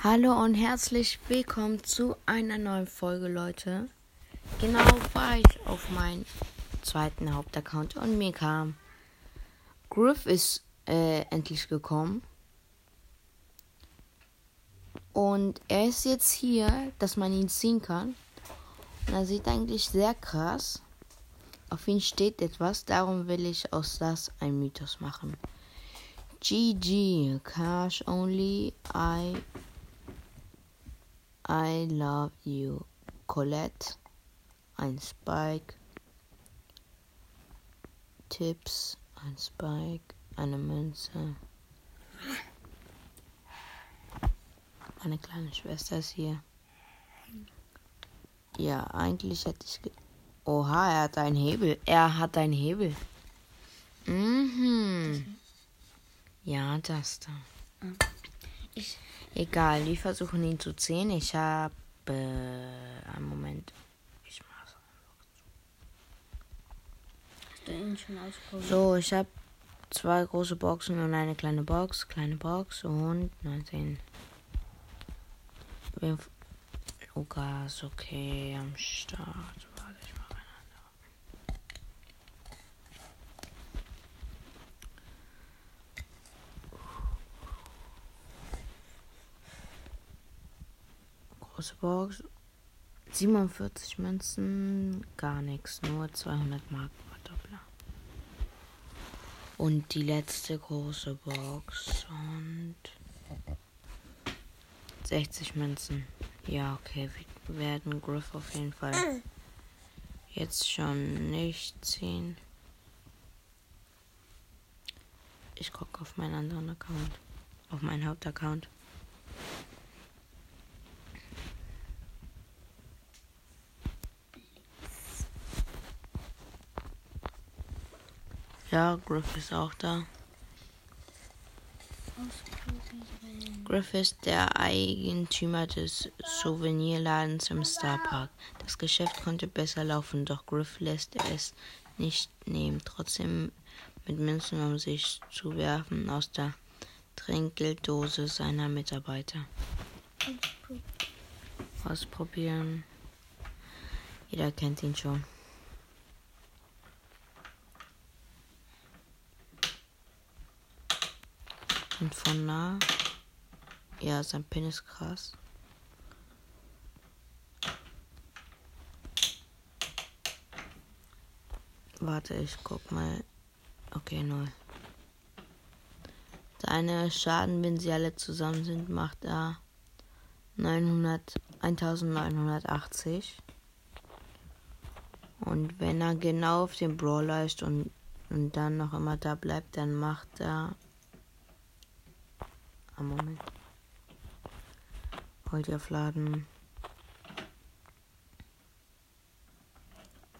Hallo und herzlich willkommen zu einer neuen Folge, Leute. Genau war ich auf meinen zweiten Hauptaccount und mir kam Griff ist äh, endlich gekommen. Und er ist jetzt hier, dass man ihn ziehen kann. Und er sieht eigentlich sehr krass. Auf ihn steht etwas, darum will ich aus das ein Mythos machen. GG, cash only, I, I love you, Colette, ein Spike, Tipps, ein Spike, eine Münze. Meine kleine Schwester ist hier. Ja, eigentlich hätte ich. Oha, er hat einen Hebel. Er hat einen Hebel. Mhm. Ja, das da. Ich, Egal, wir versuchen ihn zu ziehen. Ich habe. Äh, einen Moment. Ich mach's. ausprobiert? So, ich habe zwei große Boxen und eine kleine Box. Kleine Box und 19. Wen- Lukas, okay, am Start. Warte, ich mach eine andere. Große Box. 47 Münzen, gar nichts, nur 200 Mark Verdoppler. Und die letzte große Box und 60 Münzen. Ja, okay, wir werden Griff auf jeden Fall jetzt schon nicht ziehen. Ich gucke auf meinen anderen Account, auf meinen Hauptaccount. Ja, Griff ist auch da. Griff ist der Eigentümer des Souvenirladens im Starpark. Das Geschäft konnte besser laufen, doch Griff lässt es nicht nehmen, trotzdem mit Münzen um sich zu werfen aus der Trinkgelddose seiner Mitarbeiter. Ausprobieren. Jeder kennt ihn schon. Und von nah. Ja, sein Pin ist krass. Warte, ich guck mal. Okay, null. Seine Schaden, wenn sie alle zusammen sind, macht er 900, 1980. Und wenn er genau auf den Brawler ist und, und dann noch immer da bleibt, dann macht er. Am Moment. Heute aufladen.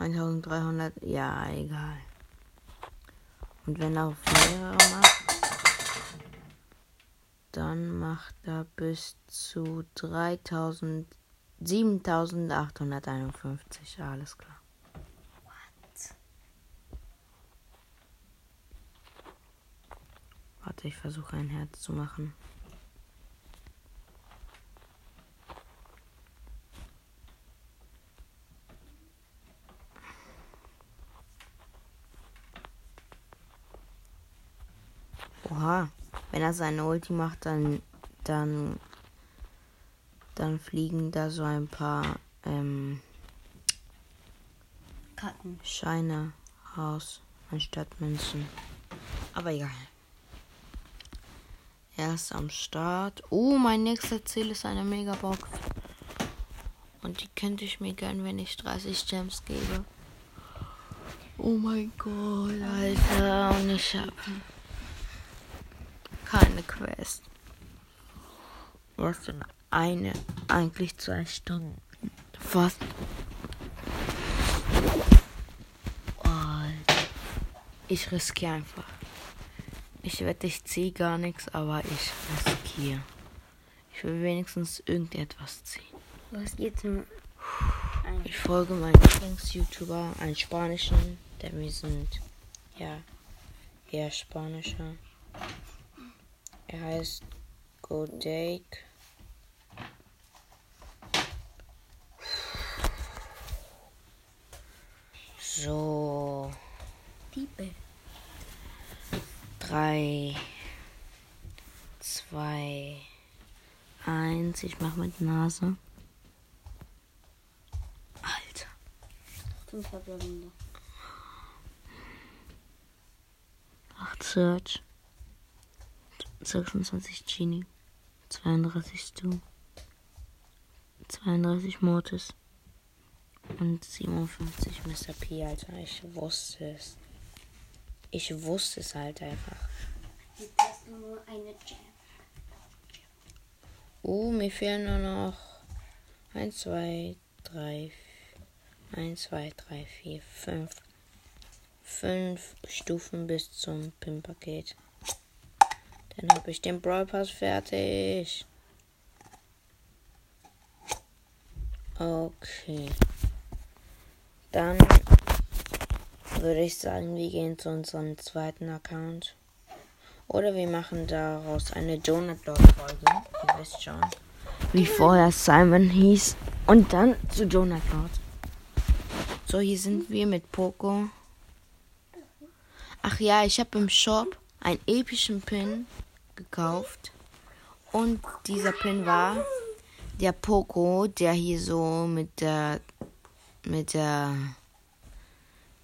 1300, ja, egal. Und wenn er auf mehrere macht, dann macht er bis zu 3000, 7851, alles klar. Warte, ich versuche ein Herz zu machen. Oha, wenn er seine Ulti macht, dann, dann, dann fliegen da so ein paar ähm, Karten. Scheine raus anstatt Münzen. Aber egal. Er ist am Start. Oh, mein nächster Ziel ist eine Megabox. Und die könnte ich mir gönnen, wenn ich 30 Gems gebe. Oh mein Gott, Alter. Und ich hab keine Quest. Was denn eine? Eigentlich zwei Stunden. Fast. Ich riskiere einfach. Ich wette, ich ziehe gar nichts, aber ich riskiere. Ich will wenigstens irgendetwas ziehen. Jetzt nur ein. Ich folge meinem Lieblings-YouTuber, einen spanischen, der wir sind, ja, eher spanischer. Er heißt Godake. So. People. Drei, zwei, eins. Ich mach mit Nase. Alter. Fünf Verbleibende. Search. 26 Genie. 32 Stu. 32 Mortis. Und 57 Mr. P, Alter. Ich wusste es. Ich wusste es halt einfach. Uh, mir fehlen nur noch 1, 2, 3, 1, 2, 3, 4, 5. 5 Stufen bis zum PIN-Paket. Dann habe ich den Brawl Pass fertig. Okay. Dann würde ich sagen, wir gehen zu unserem zweiten Account. Oder wir machen daraus eine Donut Lord Folge. Ihr wisst schon. Wie vorher Simon hieß. Und dann zu Donut Lord. So, hier sind wir mit Poco. Ach ja, ich habe im Shop einen epischen Pin gekauft. Und dieser Pin war der Poco, der hier so mit der mit der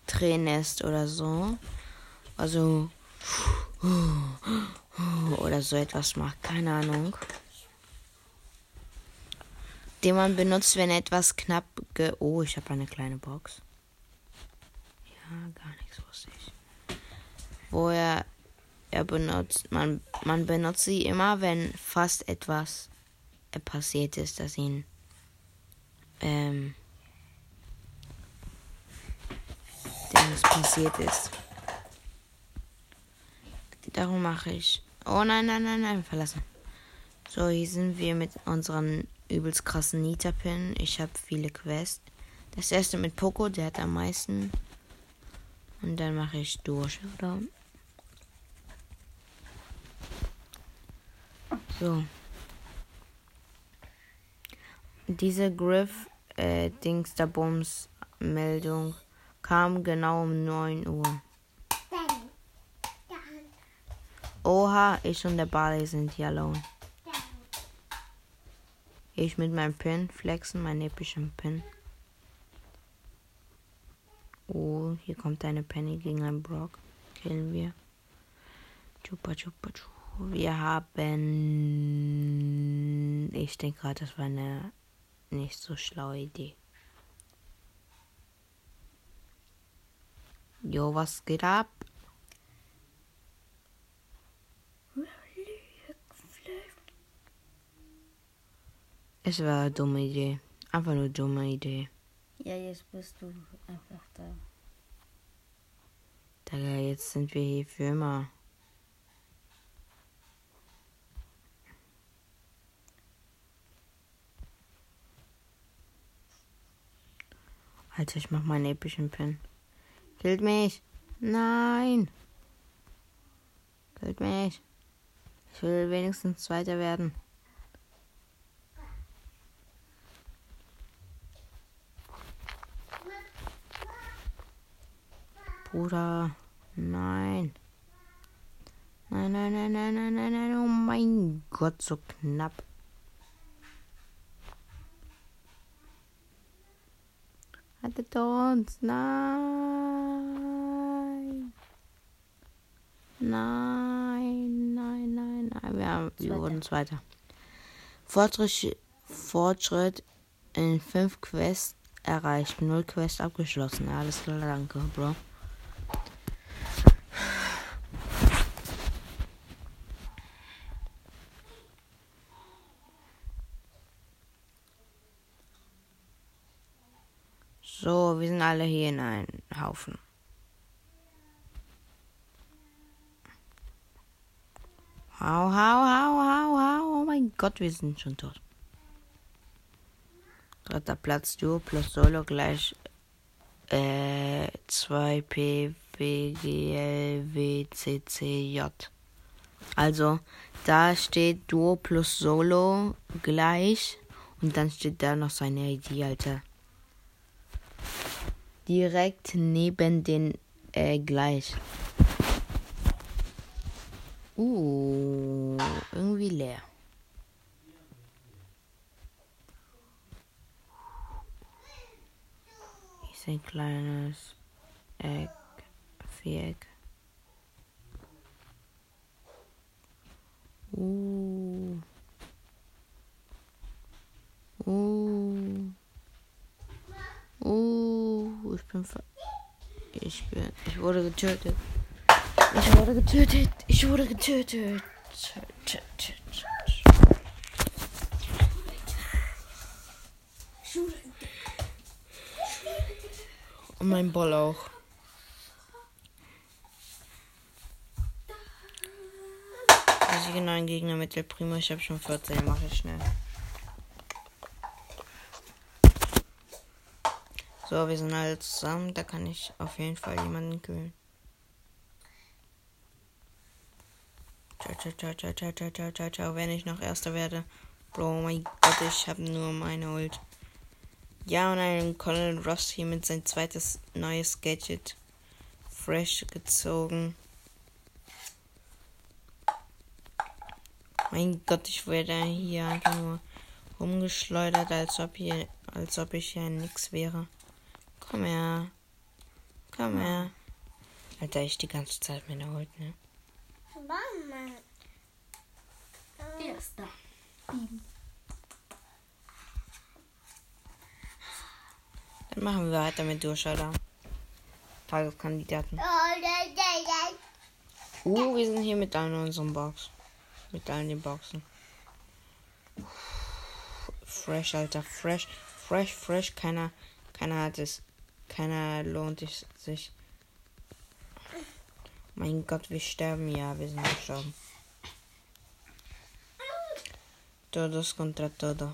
Träne ist oder so. Also oder so etwas macht, keine Ahnung. Den man benutzt, wenn etwas knapp ge Oh, ich habe eine kleine Box. Ja, gar nichts wusste ich. Wo er, er benutzt, man, man benutzt sie immer, wenn fast etwas äh, passiert ist, das ihn ähm, Dings passiert ist. Darum mache ich. Oh nein, nein, nein, nein, verlassen. So, hier sind wir mit unseren übelst krassen Nita-Pin. Ich habe viele Quests. Das erste mit Poco, der hat am meisten. Und dann mache ich durch, oder? So. Diese Griff äh, Dings der Bums Meldung kam genau um 9 Uhr. Oha, ich und der Barley sind hier alone. Ich mit meinem Pin flexen, meinen epischen Pin. Oh, hier kommt eine Penny gegen einen Brock. Killen wir. Chupa, chupa, chupa. Wir haben. Ich denke gerade, das war eine nicht so schlaue Idee. Jo, was geht ab? Es war eine dumme Idee. Einfach nur dumme Idee. Ja, jetzt bist du einfach da. Digga, jetzt sind wir hier für immer. Alter, ich mach meinen epischen Pin. Killt mich. Nein. Killt mich. Ich will wenigstens Zweiter werden. Bruder. Nein. Nein, nein, nein, nein, nein, nein, nein. Oh mein Gott, so knapp. Hattet uns. Nein. Nein, nein, nein, nein. Wir, haben, wir wurden Zweiter. Fortschritt, Fortschritt in fünf Quests erreicht. Null Quests abgeschlossen. Alles klar, danke, Bro. So, wir sind alle hier in einem Haufen. Hau, hau, hau, hau, hau. Oh mein Gott, wir sind schon tot. Dritter Platz, Duo plus Solo gleich äh, 2P, WGL, WCCJ. Also, da steht Duo plus Solo gleich und dann steht da noch seine ID, Alter. Direkt neben den äh, gleich. Uh, irgendwie leer. Ist ein kleines Eck, Viereck. Uh. Uh. Uh, ich bin ver ich bin ich wurde getötet. Ich wurde getötet. Ich wurde getötet. Tö, tö, tö, Und mein Ball auch. Also genau ein Gegner mit der Primo. Ich habe schon 14, mache ich schnell. So, wir sind alle zusammen. Da kann ich auf jeden Fall jemanden kühlen. Ciao, ciao, ciao, ciao, ciao, ciao, ciao, ciao, ciao. Wenn ich noch Erster werde. Bro, oh mein Gott, ich habe nur meine Ult. Ja, und einen Colonel Ross hier mit sein zweites neues Gadget fresh gezogen. Mein Gott, ich werde hier einfach nur rumgeschleudert, als ob hier, als ob ich hier nix wäre. Komm her. Komm her. Alter, ich die ganze Zeit meine Ult, ne? Mama. Erster. Dann machen wir weiter mit Durchschalter. Tageskandidaten. Uh, wir sind hier mit allen unseren Box. Mit allen den Boxen. Fresh, Alter. Fresh. Fresh, fresh. Keiner, keiner hat es. Keiner lohnt sich. Mein Gott, wir sterben. Ja, wir sind gestorben. Todos contra todo.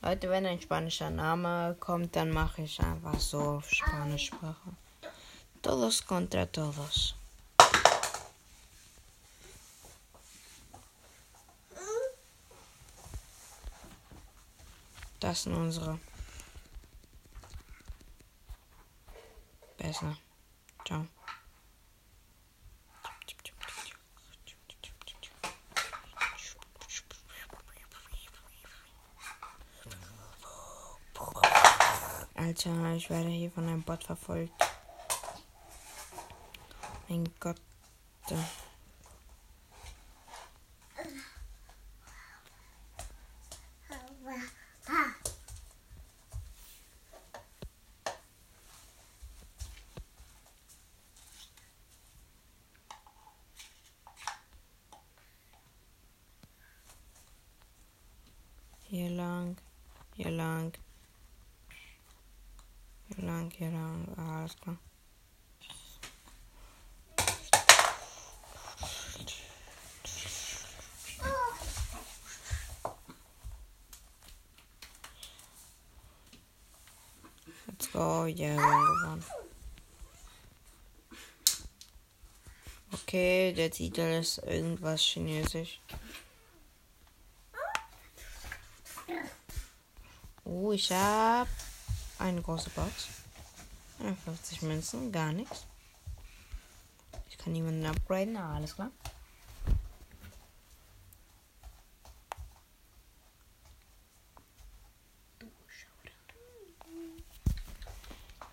Leute, wenn ein spanischer Name kommt, dann mache ich einfach so auf Spanischsprache. Todos contra todos. Das sind unsere. Besser. Ciao. Alter, ich werde hier von einem Bot verfolgt. Mein Gott. Hier lang, hier lang, hier lang, hier lang, Ah, alles klar. Let's go, ja, wir haben gewonnen. Okay, der Titel ist irgendwas Chinesisch. Oh, ich habe eine große Box. 51 Münzen, gar nichts. Ich kann niemanden upgraden, ah, alles klar.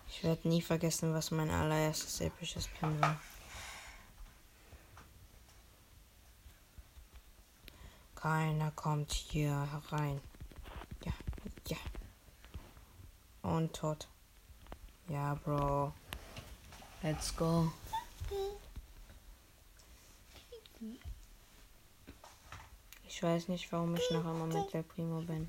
Ich werde nie vergessen, was mein allererstes episches Pin war. Keiner kommt hier herein. Ja, ja. Und tot. Ja, Bro. Let's go. Ich weiß nicht, warum ich noch immer mit der Primo bin.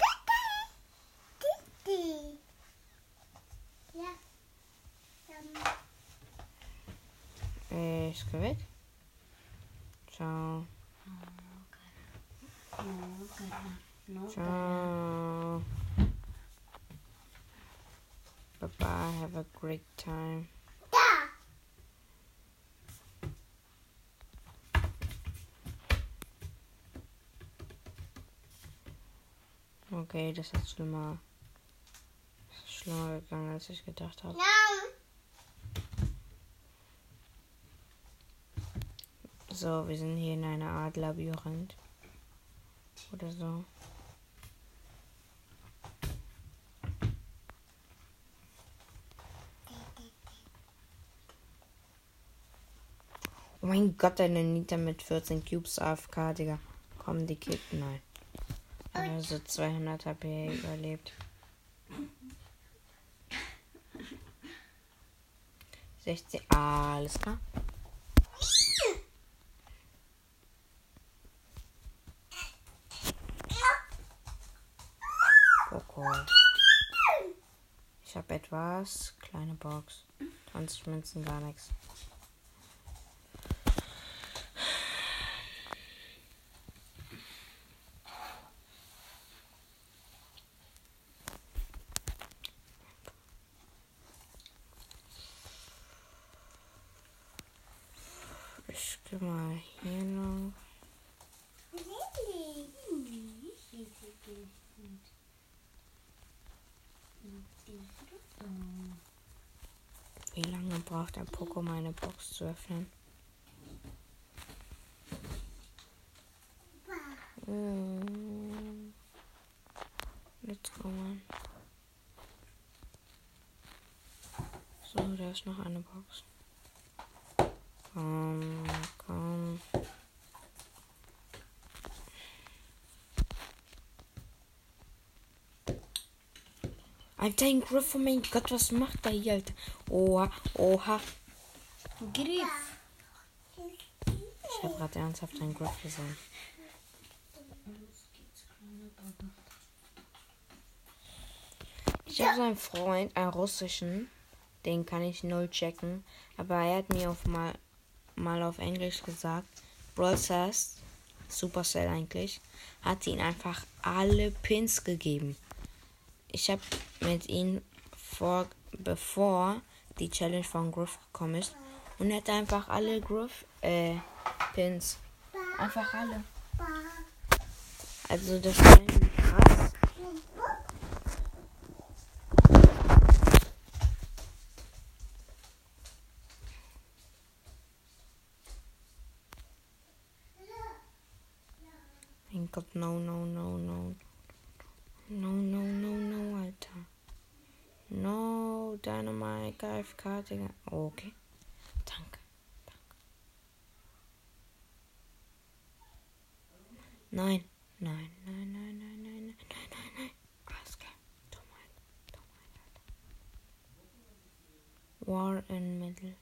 Okay, das ist schon mal schlimmer gegangen, als ich gedacht habe. So, wir sind hier in einer Art Labyrinth. Oder so. Oh mein Gott, eine Nita mit 14 Cubes AFK, Digga. Komm, die Kid. Nein. Also 200 HP überlebt. 16. Ah, alles klar. Ich habe etwas. Kleine Box. 20 Münzen, gar nichts. Ich geh mal hier noch. Wie lange braucht ein Poco meine Box zu öffnen? Mm. Let's go, man. So, da ist noch eine Box. Komm, komm. Alter, ein Griff, oh mein Gott, was macht der hier, Alter? Oha, oha. Griff. Ich habe gerade ernsthaft einen Griff gesehen. Ich habe so einen Freund, einen russischen, den kann ich null checken, aber er hat mir auf mal, mal auf Englisch gesagt, Brawl Supercell eigentlich, hat ihn einfach alle Pins gegeben. Ich habe mit ihm vor, bevor die Challenge von Griff gekommen ist, und er hat einfach alle Griff, äh, Pins. Einfach alle. Also das war krass. Mein Gott, no, no, no, no. No, no, no, no, Alter. No, Dynamite, KFK, Digga. Okay. Danke. Danke. Nein, nein, nein, nein, nein, nein, nein, nein, nein, nein. Alles klar. Alter. War in Middle.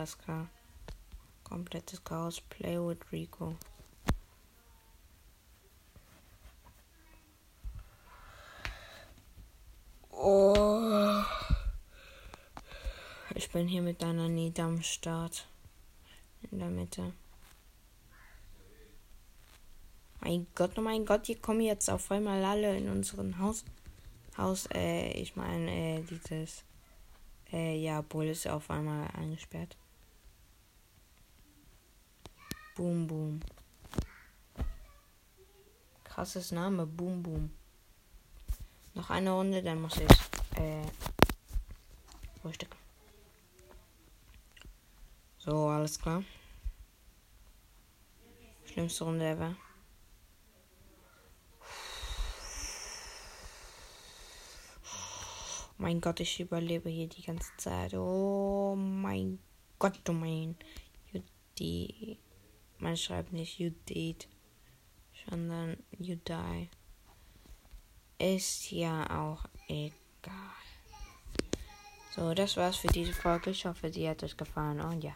Alles. Komplettes Chaos. Play with Rico. Oh. Ich bin hier mit deiner Nita am Start. In der Mitte. Mein Gott, oh mein Gott, hier kommen jetzt auf einmal alle in unseren Haus. Haus, äh, ich meine, äh, dieses. Äh, ja, Bull ist auf einmal eingesperrt. Boom, boom. Krasses Name, boom, boom. Noch eine Runde, dann muss ich, äh, frühstücken. So, alles klar. Schlimmste Runde ever. Mein Gott, ich überlebe hier die ganze Zeit. Oh mein Gott, oh mein. Die. Man schreibt nicht you did, sondern you die. Ist ja auch egal. So, das war's für diese Folge. Ich hoffe, sie hat euch gefallen. Und ja.